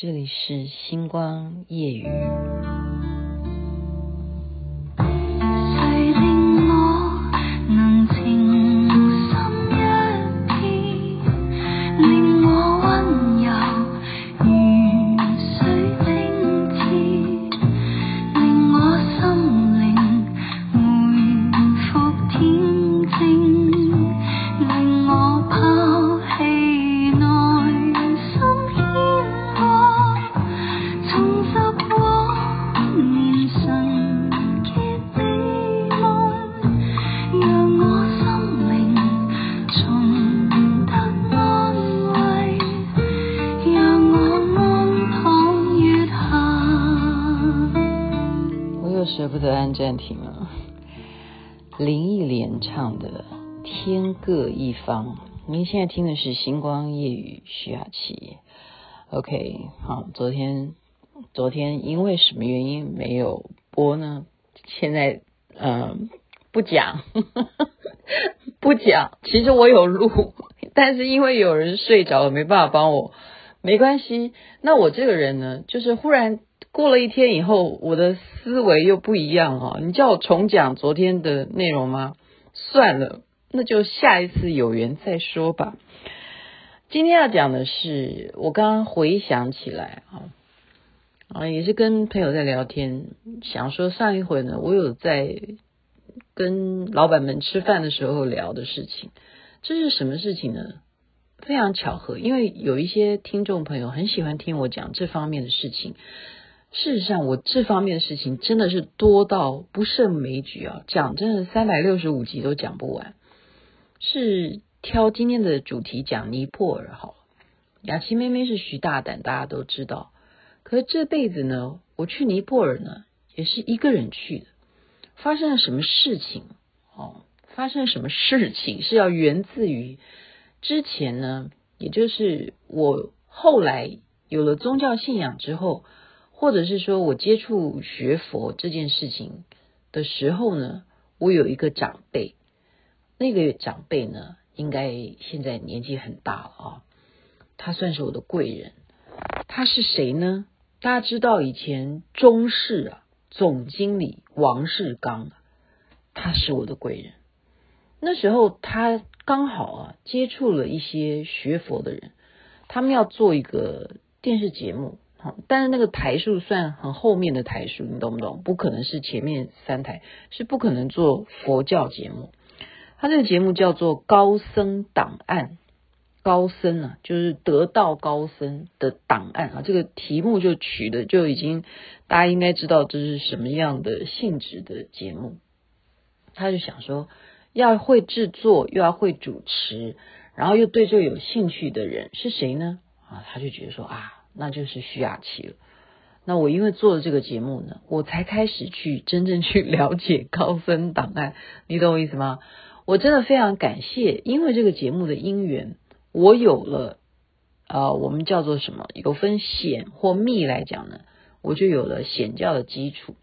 这里是星光夜雨。暂停了。林忆莲唱的《天各一方》，您现在听的是《星光夜雨》徐雅琪。OK，好，昨天昨天因为什么原因没有播呢？现在嗯、呃、不讲 不讲。其实我有录，但是因为有人睡着了，没办法帮我。没关系，那我这个人呢，就是忽然。过了一天以后，我的思维又不一样哦。你叫我重讲昨天的内容吗？算了，那就下一次有缘再说吧。今天要讲的是，我刚刚回想起来啊，啊，也是跟朋友在聊天，想说上一回呢，我有在跟老板们吃饭的时候聊的事情。这是什么事情呢？非常巧合，因为有一些听众朋友很喜欢听我讲这方面的事情。事实上，我这方面的事情真的是多到不胜枚举啊！讲真的，三百六十五集都讲不完。是挑今天的主题讲尼泊尔好了。雅琪妹妹是徐大胆，大家都知道。可是这辈子呢，我去尼泊尔呢，也是一个人去的。发生了什么事情？哦，发生了什么事情是要源自于之前呢？也就是我后来有了宗教信仰之后。或者是说我接触学佛这件事情的时候呢，我有一个长辈，那个长辈呢，应该现在年纪很大了啊，他算是我的贵人。他是谁呢？大家知道以前中视啊总经理王世刚，他是我的贵人。那时候他刚好啊接触了一些学佛的人，他们要做一个电视节目。但是那个台数算很后面的台数，你懂不懂？不可能是前面三台，是不可能做佛教节目。他这个节目叫做《高僧档案》，高僧啊，就是得道高僧的档案啊。这个题目就取的就已经，大家应该知道这是什么样的性质的节目。他就想说，要会制作，又要会主持，然后又对这有兴趣的人是谁呢？啊，他就觉得说啊。那就是徐雅琪了。那我因为做了这个节目呢，我才开始去真正去了解高分档案。你懂我意思吗？我真的非常感谢，因为这个节目的因缘，我有了啊、呃，我们叫做什么？有分显或密来讲呢，我就有了显教的基础。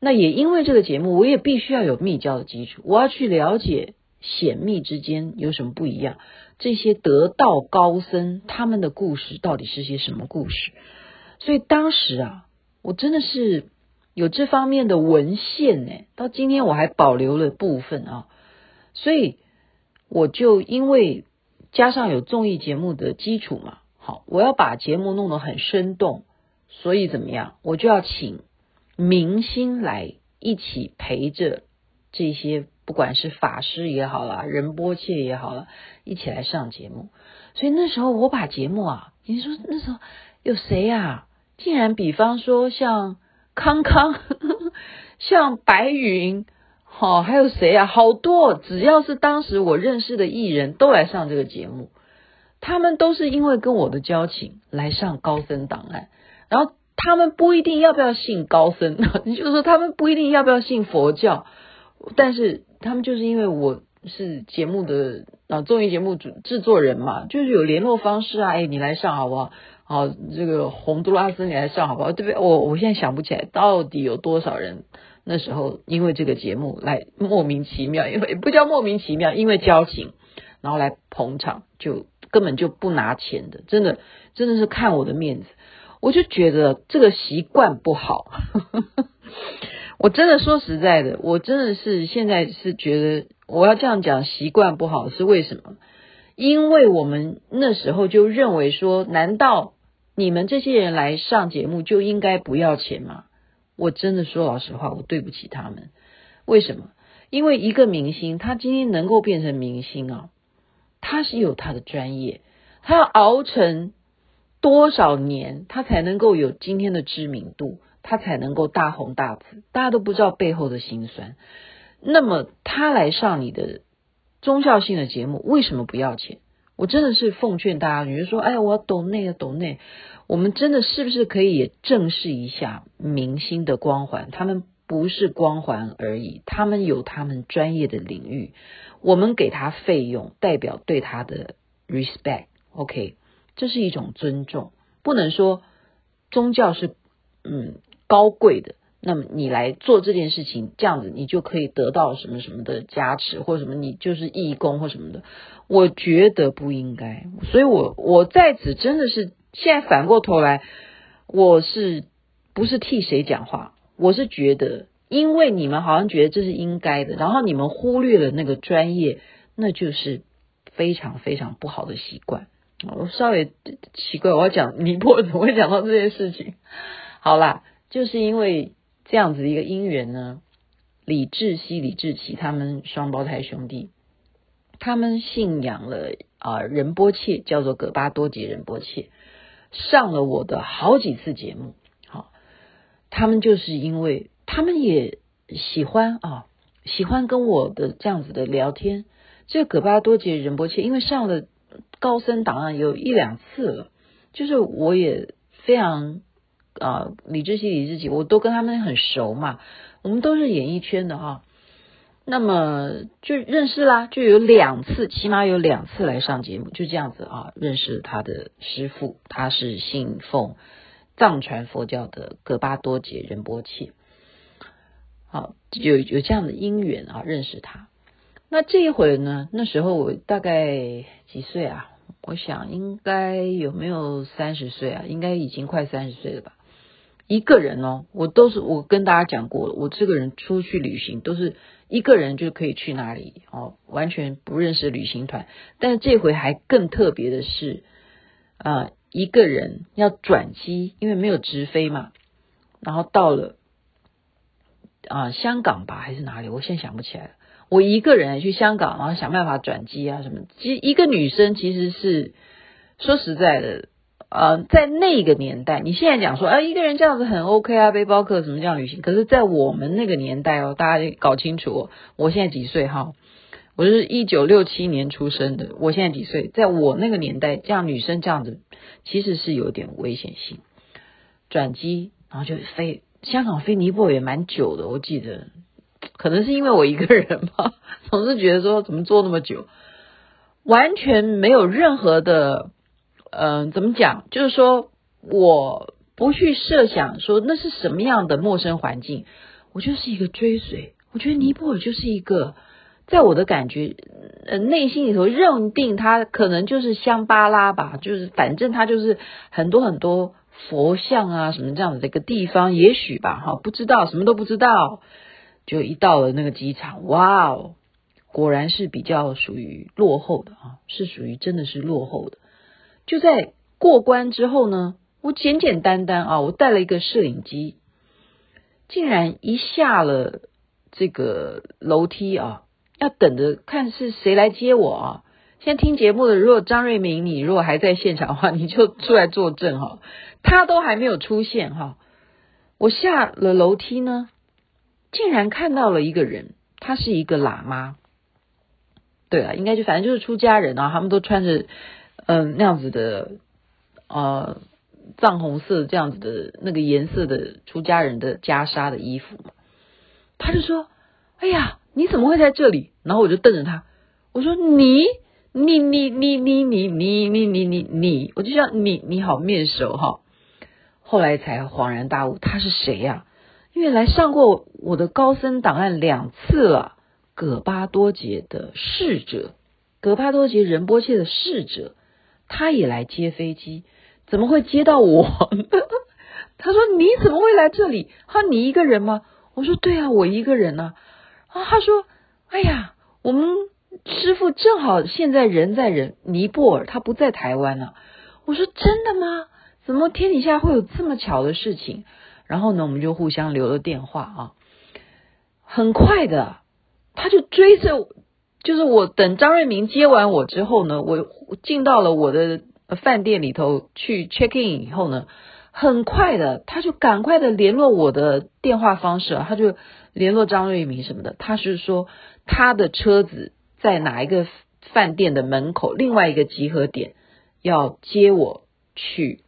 那也因为这个节目，我也必须要有密教的基础，我要去了解显密之间有什么不一样。这些得道高僧他们的故事到底是些什么故事？所以当时啊，我真的是有这方面的文献呢，到今天我还保留了部分啊。所以我就因为加上有综艺节目的基础嘛，好，我要把节目弄得很生动，所以怎么样，我就要请明星来一起陪着这些。不管是法师也好啦，仁波切也好了，一起来上节目。所以那时候我把节目啊，你说那时候有谁啊？竟然比方说像康康，像白云，好、哦，还有谁啊？好多，只要是当时我认识的艺人都来上这个节目。他们都是因为跟我的交情来上高僧档案，然后他们不一定要不要信高僧，你 就说他们不一定要不要信佛教，但是。他们就是因为我是节目的啊综艺节目主制作人嘛，就是有联络方式啊，哎，你来上好不好？好，这个洪都拉斯你来上好不好？对不对？我我现在想不起来到底有多少人那时候因为这个节目来莫名其妙，因为不叫莫名其妙，因为交情，然后来捧场，就根本就不拿钱的，真的真的是看我的面子。我就觉得这个习惯不好。我真的说实在的，我真的是现在是觉得我要这样讲习惯不好是为什么？因为我们那时候就认为说，难道你们这些人来上节目就应该不要钱吗？我真的说老实话，我对不起他们。为什么？因为一个明星，他今天能够变成明星啊，他是有他的专业，他要熬成多少年，他才能够有今天的知名度，他才能够大红大紫，大家都不知道背后的辛酸。那么他来上你的宗教性的节目，为什么不要钱？我真的是奉劝大家，你就说，哎，我要抖内啊，抖内，我们真的是不是可以也正视一下明星的光环？他们不是光环而已，他们有他们专业的领域，我们给他费用，代表对他的 respect，OK，这是一种尊重，不能说宗教是嗯高贵的。那么你来做这件事情，这样子你就可以得到什么什么的加持，或者什么你就是义工或什么的，我觉得不应该。所以我我在此真的是现在反过头来，我是不是替谁讲话？我是觉得，因为你们好像觉得这是应该的，然后你们忽略了那个专业，那就是非常非常不好的习惯。我稍微奇怪，我要讲尼泊尔怎么会讲到这件事情？好啦，就是因为。这样子的一个因缘呢，李志熙、李志奇他们双胞胎兄弟，他们信仰了啊仁波切，叫做葛巴多杰仁波切，上了我的好几次节目。好，他们就是因为他们也喜欢啊，喜欢跟我的这样子的聊天。这个葛巴多杰仁波切，因为上了高僧档案有一两次了，就是我也非常。啊，李志熙、李志奇，我都跟他们很熟嘛，我们都是演艺圈的哈。那么就认识啦，就有两次，起码有两次来上节目，就这样子啊，认识他的师父，他是信奉藏传佛教的格巴多杰仁波切。好，有有这样的因缘啊，认识他。那这一回呢，那时候我大概几岁啊？我想应该有没有三十岁啊？应该已经快三十岁了吧。一个人哦，我都是我跟大家讲过了，我这个人出去旅行都是一个人就可以去哪里哦，完全不认识旅行团。但是这回还更特别的是，啊、一个人要转机，因为没有直飞嘛，然后到了啊、香港吧还是哪里，我现在想不起来了。我一个人去香港，然后想办法转机啊什么。其实一个女生其实是说实在的。呃，在那个年代，你现在讲说，啊，一个人这样子很 OK 啊，背包客什么这样旅行。可是，在我们那个年代哦，大家搞清楚哦，我现在几岁哈？我是一九六七年出生的，我现在几岁？在我那个年代，这样女生这样子其实是有点危险性。转机，然后就飞香港飞尼泊尔也蛮久的，我记得，可能是因为我一个人吧，总是觉得说怎么坐那么久，完全没有任何的。嗯，怎么讲？就是说，我不去设想说那是什么样的陌生环境，我就是一个追随。我觉得尼泊尔就是一个，在我的感觉，呃，内心里头认定它可能就是香巴拉吧，就是反正它就是很多很多佛像啊什么这样子的一个地方，也许吧，哈，不知道，什么都不知道，就一到了那个机场，哇哦，果然是比较属于落后的啊，是属于真的是落后的。就在过关之后呢，我简简单单啊，我带了一个摄影机，竟然一下了这个楼梯啊，要等着看是谁来接我啊。现在听节目的，如果张瑞敏，你如果还在现场的话，你就出来作证哈，他都还没有出现哈。我下了楼梯呢，竟然看到了一个人，他是一个喇嘛，对啊，应该就反正就是出家人啊，他们都穿着。嗯，那样子的，呃，藏红色这样子的那个颜色的出家人的袈裟的衣服嘛，他就说：“哎呀，你怎么会在这里？”然后我就瞪着他，我说：“你，你，你，你，你，你，你，你，你，你，你，我就叫你，你好面熟哈。”后来才恍然大悟，他是谁呀？因为来上过我的高僧档案两次了，葛巴多杰的侍者，葛巴多杰仁波切的侍者。他也来接飞机，怎么会接到我？他说你怎么会来这里？他说你一个人吗？我说对啊，我一个人啊。啊，他说哎呀，我们师傅正好现在人在人尼泊尔，他不在台湾呢、我说真的吗？怎么天底下会有这么巧的事情？然后呢，我们就互相留了电话啊。很快的，他就追着，就是我等张瑞明接完我之后呢，我进到了我的饭店里头去 check in 以后呢，很快的他就赶快的联络我的电话方式啊，他就联络张瑞明什么的，他是说他的车子在哪一个饭店的门口，另外一个集合点要接我去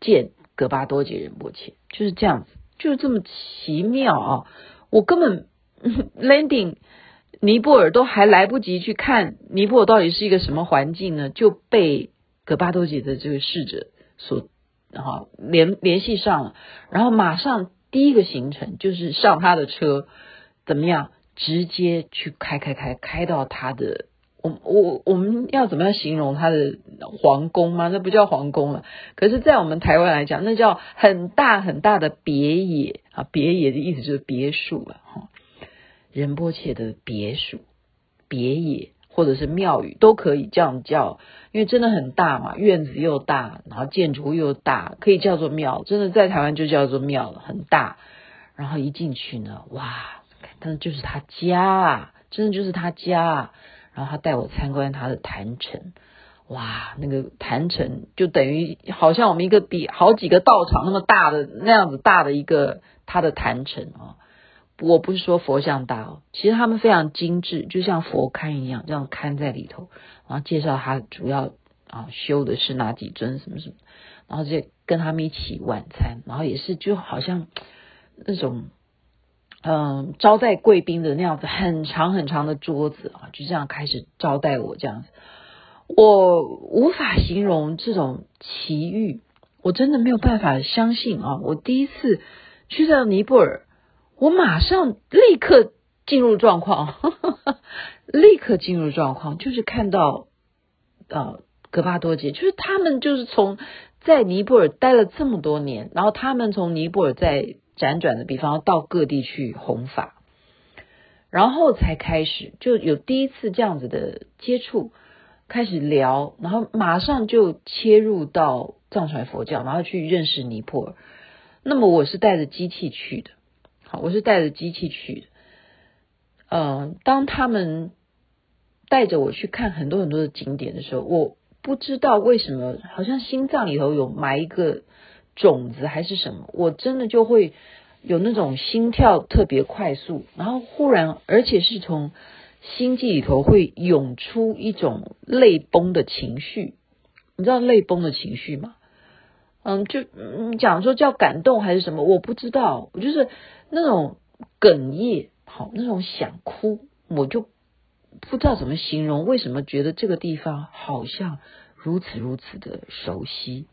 见格巴多杰仁波切，就是这样子，就是这么奇妙啊。我根本 landing 尼泊尔都还来不及去看尼泊尔到底是一个什么环境呢，就被戈巴多吉的这个侍者所哈联联系上了，然后马上第一个行程就是上他的车，怎么样，直接去开开开开到他的。我我我们要怎么样形容他的皇宫吗？那不叫皇宫了。可是，在我们台湾来讲，那叫很大很大的别野啊！别野的意思就是别墅了哈。仁波切的别墅、别野或者是庙宇都可以这样叫，因为真的很大嘛，院子又大，然后建筑又大，可以叫做庙。真的在台湾就叫做庙了，很大。然后一进去呢，哇，真的就是他家啊，真的就是他家啊。然后他带我参观他的坛城，哇，那个坛城就等于好像我们一个比好几个道场那么大的那样子大的一个他的坛城啊。我不是说佛像大哦，其实他们非常精致，就像佛龛一样，这样龛在里头，然后介绍他主要啊修的是哪几尊什么什么，然后就跟他们一起晚餐，然后也是就好像那种。嗯，招待贵宾的那样子很长很长的桌子啊，就这样开始招待我这样子，我无法形容这种奇遇，我真的没有办法相信啊！我第一次去到尼泊尔，我马上立刻进入状况，呵呵立刻进入状况，就是看到呃格巴多杰，就是他们就是从在尼泊尔待了这么多年，然后他们从尼泊尔在。辗转的，比方到各地去弘法，然后才开始就有第一次这样子的接触，开始聊，然后马上就切入到藏传佛教，然后去认识尼泊尔。那么我是带着机器去的，我是带着机器去的。嗯，当他们带着我去看很多很多的景点的时候，我不知道为什么，好像心脏里头有埋一个。种子还是什么，我真的就会有那种心跳特别快速，然后忽然，而且是从心悸里头会涌出一种泪崩的情绪。你知道泪崩的情绪吗？嗯，就你讲说叫感动还是什么，我不知道。我就是那种哽咽，好，那种想哭，我就不知道怎么形容。为什么觉得这个地方好像如此如此的熟悉？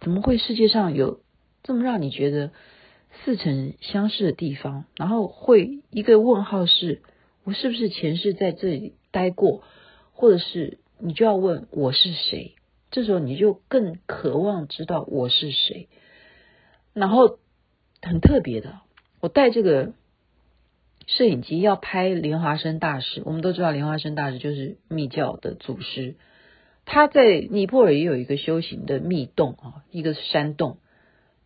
怎么会世界上有这么让你觉得似曾相识的地方？然后会一个问号是：我是不是前世在这里待过？或者是你就要问我是谁？这时候你就更渴望知道我是谁。然后很特别的，我带这个摄影机要拍莲花生大师。我们都知道莲花生大师就是密教的祖师。他在尼泊尔也有一个修行的密洞啊，一个山洞，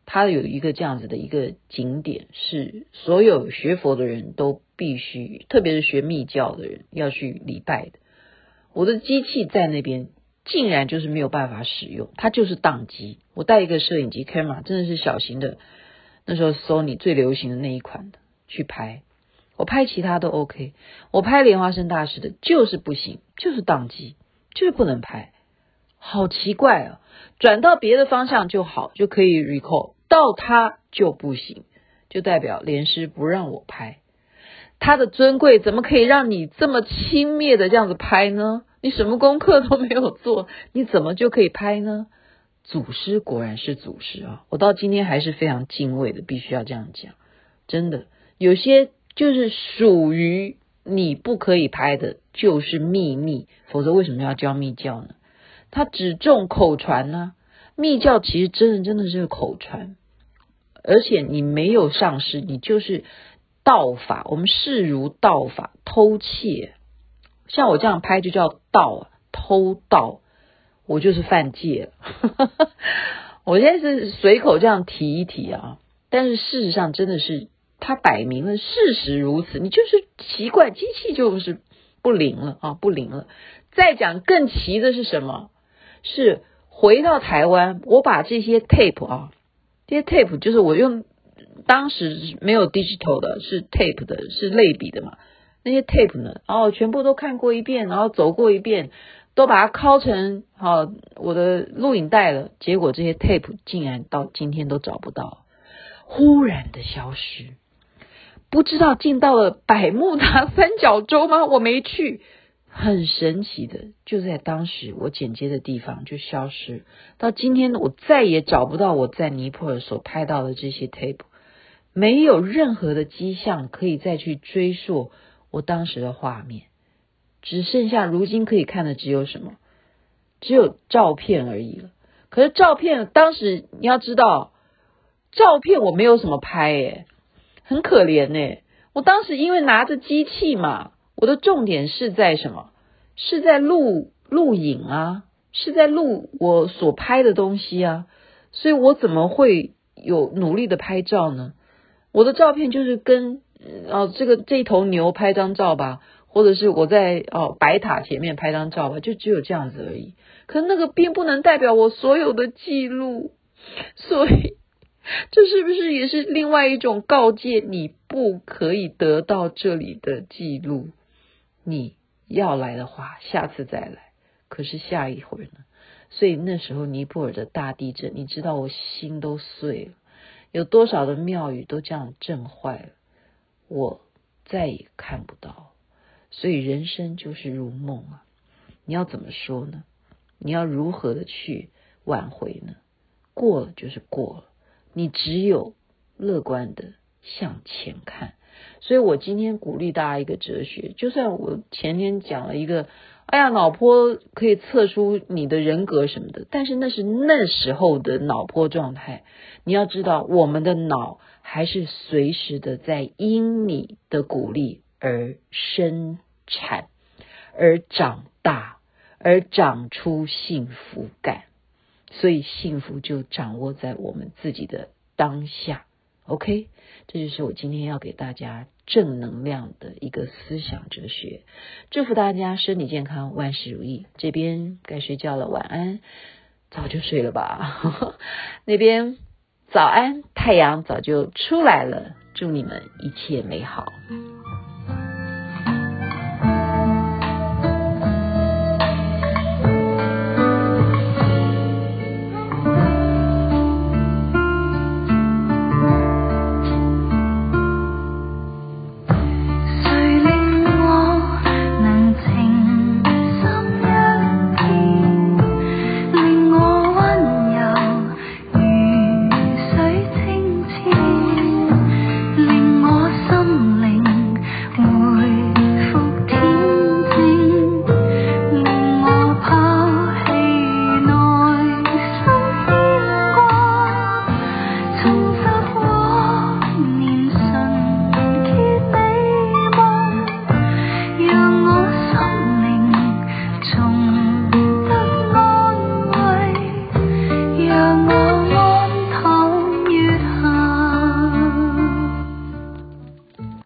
他有一个这样子的一个景点，是所有学佛的人都必须，特别是学密教的人要去礼拜的。我的机器在那边，竟然就是没有办法使用，它就是宕机。我带一个摄影机 camera，真的是小型的，那时候 Sony 最流行的那一款的去拍，我拍其他都 OK，我拍莲花生大师的就是不行，就是宕机。就是不能拍，好奇怪啊！转到别的方向就好，就可以 recall，到他就不行，就代表莲师不让我拍。他的尊贵怎么可以让你这么轻蔑的这样子拍呢？你什么功课都没有做，你怎么就可以拍呢？祖师果然是祖师啊！我到今天还是非常敬畏的，必须要这样讲。真的，有些就是属于。你不可以拍的就是秘密，否则为什么要教密教呢？他只重口传呢，密教其实真的真的是口传，而且你没有上师，你就是道法。我们视如道法，偷窃。像我这样拍就叫盗，偷盗，我就是犯戒了。我现在是随口这样提一提啊，但是事实上真的是，它摆明了事实如此。你就是奇怪，机器就是不灵了啊，不灵了。再讲更奇的是什么？是回到台湾，我把这些 tape 啊，这些 tape 就是我用当时没有 digital 的，是 tape 的，是类比的嘛。那些 tape 呢，然后全部都看过一遍，然后走过一遍，都把它拷成好我的录影带了。结果这些 tape 竟然到今天都找不到，忽然的消失，不知道进到了百慕达三角洲吗？我没去。很神奇的，就在当时我剪接的地方就消失，到今天我再也找不到我在尼泊尔所拍到的这些 tape，没有任何的迹象可以再去追溯我当时的画面，只剩下如今可以看的只有什么？只有照片而已了。可是照片当时你要知道，照片我没有什么拍诶，很可怜诶，我当时因为拿着机器嘛。我的重点是在什么？是在录录影啊，是在录我所拍的东西啊，所以我怎么会有努力的拍照呢？我的照片就是跟哦这个这头牛拍张照吧，或者是我在哦白塔前面拍张照吧，就只有这样子而已。可那个并不能代表我所有的记录，所以这是不是也是另外一种告诫？你不可以得到这里的记录。你要来的话，下次再来。可是下一回呢？所以那时候尼泊尔的大地震，你知道我心都碎了。有多少的庙宇都这样震坏了，我再也看不到。所以人生就是如梦啊！你要怎么说呢？你要如何的去挽回呢？过了就是过了，你只有乐观的向前看。所以我今天鼓励大家一个哲学，就算我前天讲了一个，哎呀，脑波可以测出你的人格什么的，但是那是那时候的脑波状态。你要知道，我们的脑还是随时的在因你的鼓励而生产，而长大，而长出幸福感。所以幸福就掌握在我们自己的当下。OK，这就是我今天要给大家正能量的一个思想哲学。祝福大家身体健康，万事如意。这边该睡觉了，晚安。早就睡了吧？那边早安，太阳早就出来了。祝你们一切美好。